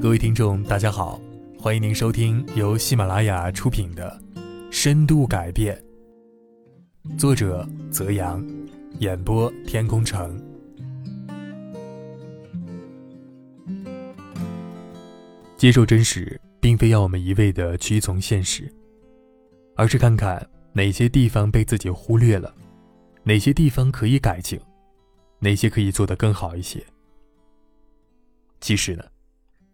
各位听众，大家好，欢迎您收听由喜马拉雅出品的《深度改变》，作者泽阳，演播天空城。接受真实，并非要我们一味的屈从现实，而是看看哪些地方被自己忽略了，哪些地方可以改进，哪些可以做得更好一些。其实呢，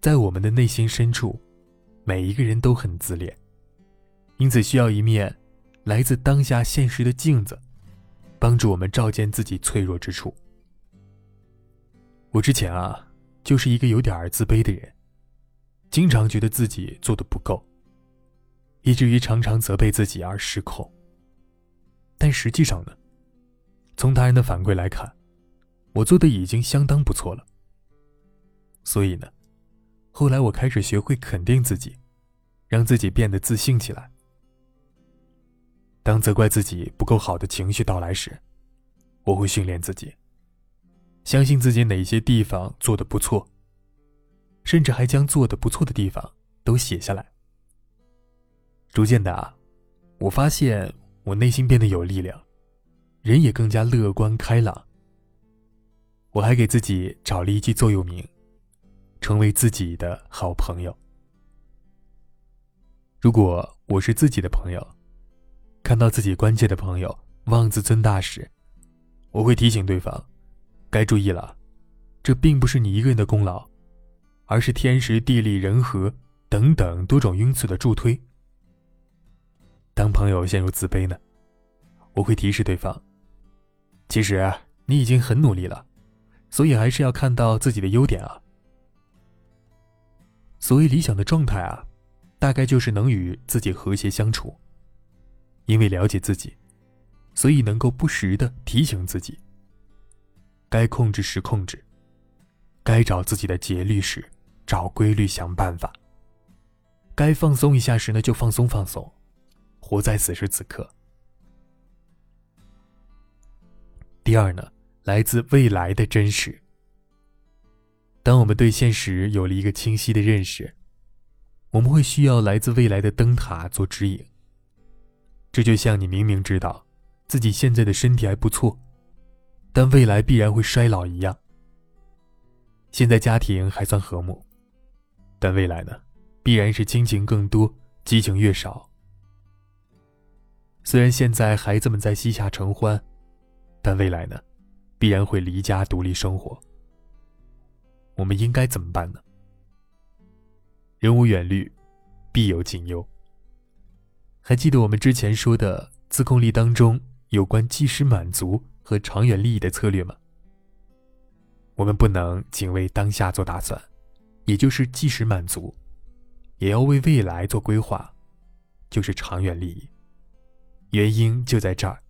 在我们的内心深处，每一个人都很自恋，因此需要一面来自当下现实的镜子，帮助我们照见自己脆弱之处。我之前啊，就是一个有点儿自卑的人。经常觉得自己做的不够，以至于常常责备自己而失控。但实际上呢，从他人的反馈来看，我做的已经相当不错了。所以呢，后来我开始学会肯定自己，让自己变得自信起来。当责怪自己不够好的情绪到来时，我会训练自己，相信自己哪些地方做的不错。甚至还将做的不错的地方都写下来。逐渐的啊，我发现我内心变得有力量，人也更加乐观开朗。我还给自己找了一句座右铭：成为自己的好朋友。如果我是自己的朋友，看到自己关切的朋友妄自尊大时，我会提醒对方，该注意了，这并不是你一个人的功劳。而是天时地利人和等等多种因素的助推。当朋友陷入自卑呢，我会提示对方：其实你已经很努力了，所以还是要看到自己的优点啊。所谓理想的状态啊，大概就是能与自己和谐相处。因为了解自己，所以能够不时的提醒自己：该控制时控制，该找自己的节律时。找规律，想办法。该放松一下时呢，就放松放松，活在此时此刻。第二呢，来自未来的真实。当我们对现实有了一个清晰的认识，我们会需要来自未来的灯塔做指引。这就像你明明知道自己现在的身体还不错，但未来必然会衰老一样。现在家庭还算和睦。但未来呢，必然是亲情更多，激情越少。虽然现在孩子们在膝下承欢，但未来呢，必然会离家独立生活。我们应该怎么办呢？人无远虑，必有近忧。还记得我们之前说的自控力当中有关即时满足和长远利益的策略吗？我们不能仅为当下做打算。也就是即时满足，也要为未来做规划，就是长远利益。原因就在这儿。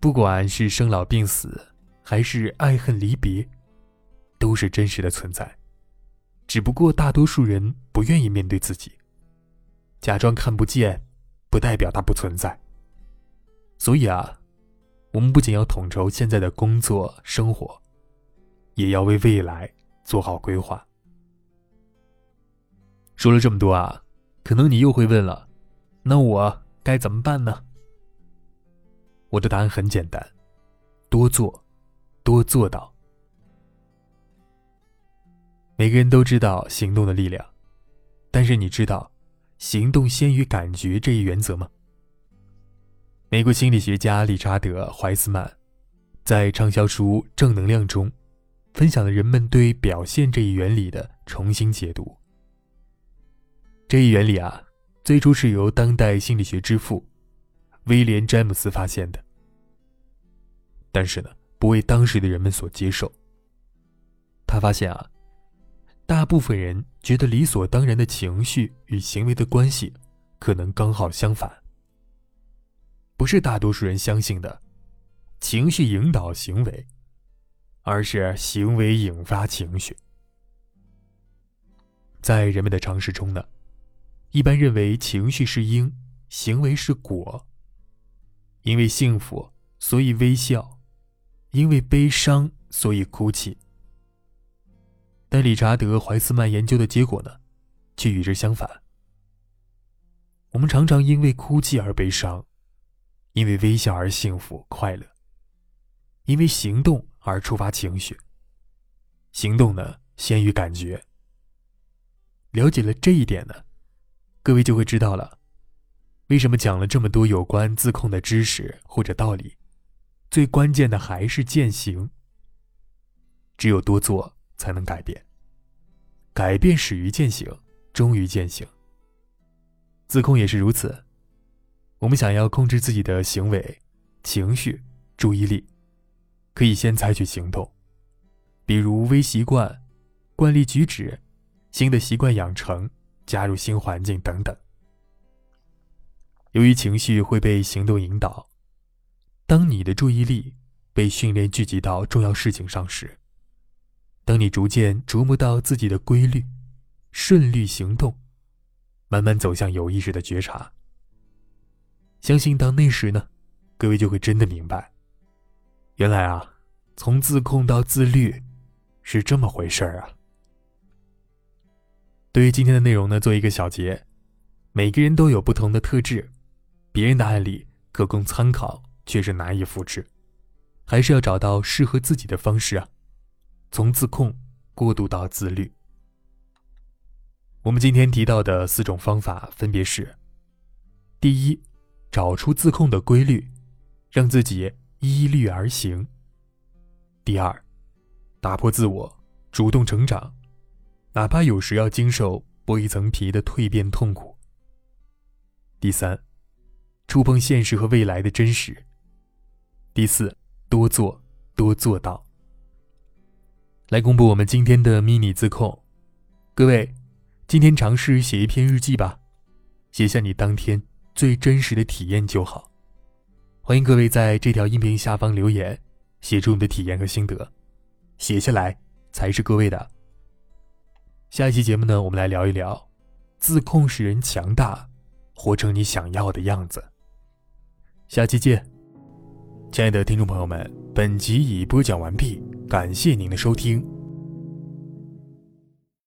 不管是生老病死，还是爱恨离别，都是真实的存在。只不过大多数人不愿意面对自己，假装看不见，不代表它不存在。所以啊，我们不仅要统筹现在的工作生活，也要为未来。做好规划。说了这么多啊，可能你又会问了，那我该怎么办呢？我的答案很简单，多做，多做到。每个人都知道行动的力量，但是你知道行动先于感觉这一原则吗？美国心理学家理查德·怀斯曼在畅销书《正能量》中。分享了人们对表现这一原理的重新解读。这一原理啊，最初是由当代心理学之父威廉·詹姆斯发现的，但是呢，不为当时的人们所接受。他发现啊，大部分人觉得理所当然的情绪与行为的关系，可能刚好相反。不是大多数人相信的，情绪引导行为。而是行为引发情绪。在人们的常识中呢，一般认为情绪是因，行为是果。因为幸福，所以微笑；因为悲伤，所以哭泣。但理查德·怀斯曼研究的结果呢，却与之相反。我们常常因为哭泣而悲伤，因为微笑而幸福快乐，因为行动而触发情绪。行动呢，先于感觉。了解了这一点呢，各位就会知道了，为什么讲了这么多有关自控的知识或者道理，最关键的还是践行。只有多做，才能改变。改变始于践行，终于践行。自控也是如此。我们想要控制自己的行为、情绪、注意力，可以先采取行动，比如微习惯、惯例举止、新的习惯养成、加入新环境等等。由于情绪会被行动引导，当你的注意力被训练聚集到重要事情上时，当你逐渐琢磨到自己的规律，顺利行动。慢慢走向有意识的觉察。相信到那时呢，各位就会真的明白，原来啊，从自控到自律，是这么回事儿啊。对于今天的内容呢，做一个小结：每个人都有不同的特质，别人的案例可供参考，却是难以复制，还是要找到适合自己的方式啊。从自控过渡到自律。我们今天提到的四种方法分别是：第一，找出自控的规律，让自己依律而行；第二，打破自我，主动成长，哪怕有时要经受剥一层皮的蜕变痛苦；第三，触碰现实和未来的真实；第四，多做多做到。来公布我们今天的迷你自控，各位。今天尝试写一篇日记吧，写下你当天最真实的体验就好。欢迎各位在这条音频下方留言，写出你的体验和心得，写下来才是各位的。下一期节目呢，我们来聊一聊，自控使人强大，活成你想要的样子。下期见，亲爱的听众朋友们，本集已播讲完毕，感谢您的收听。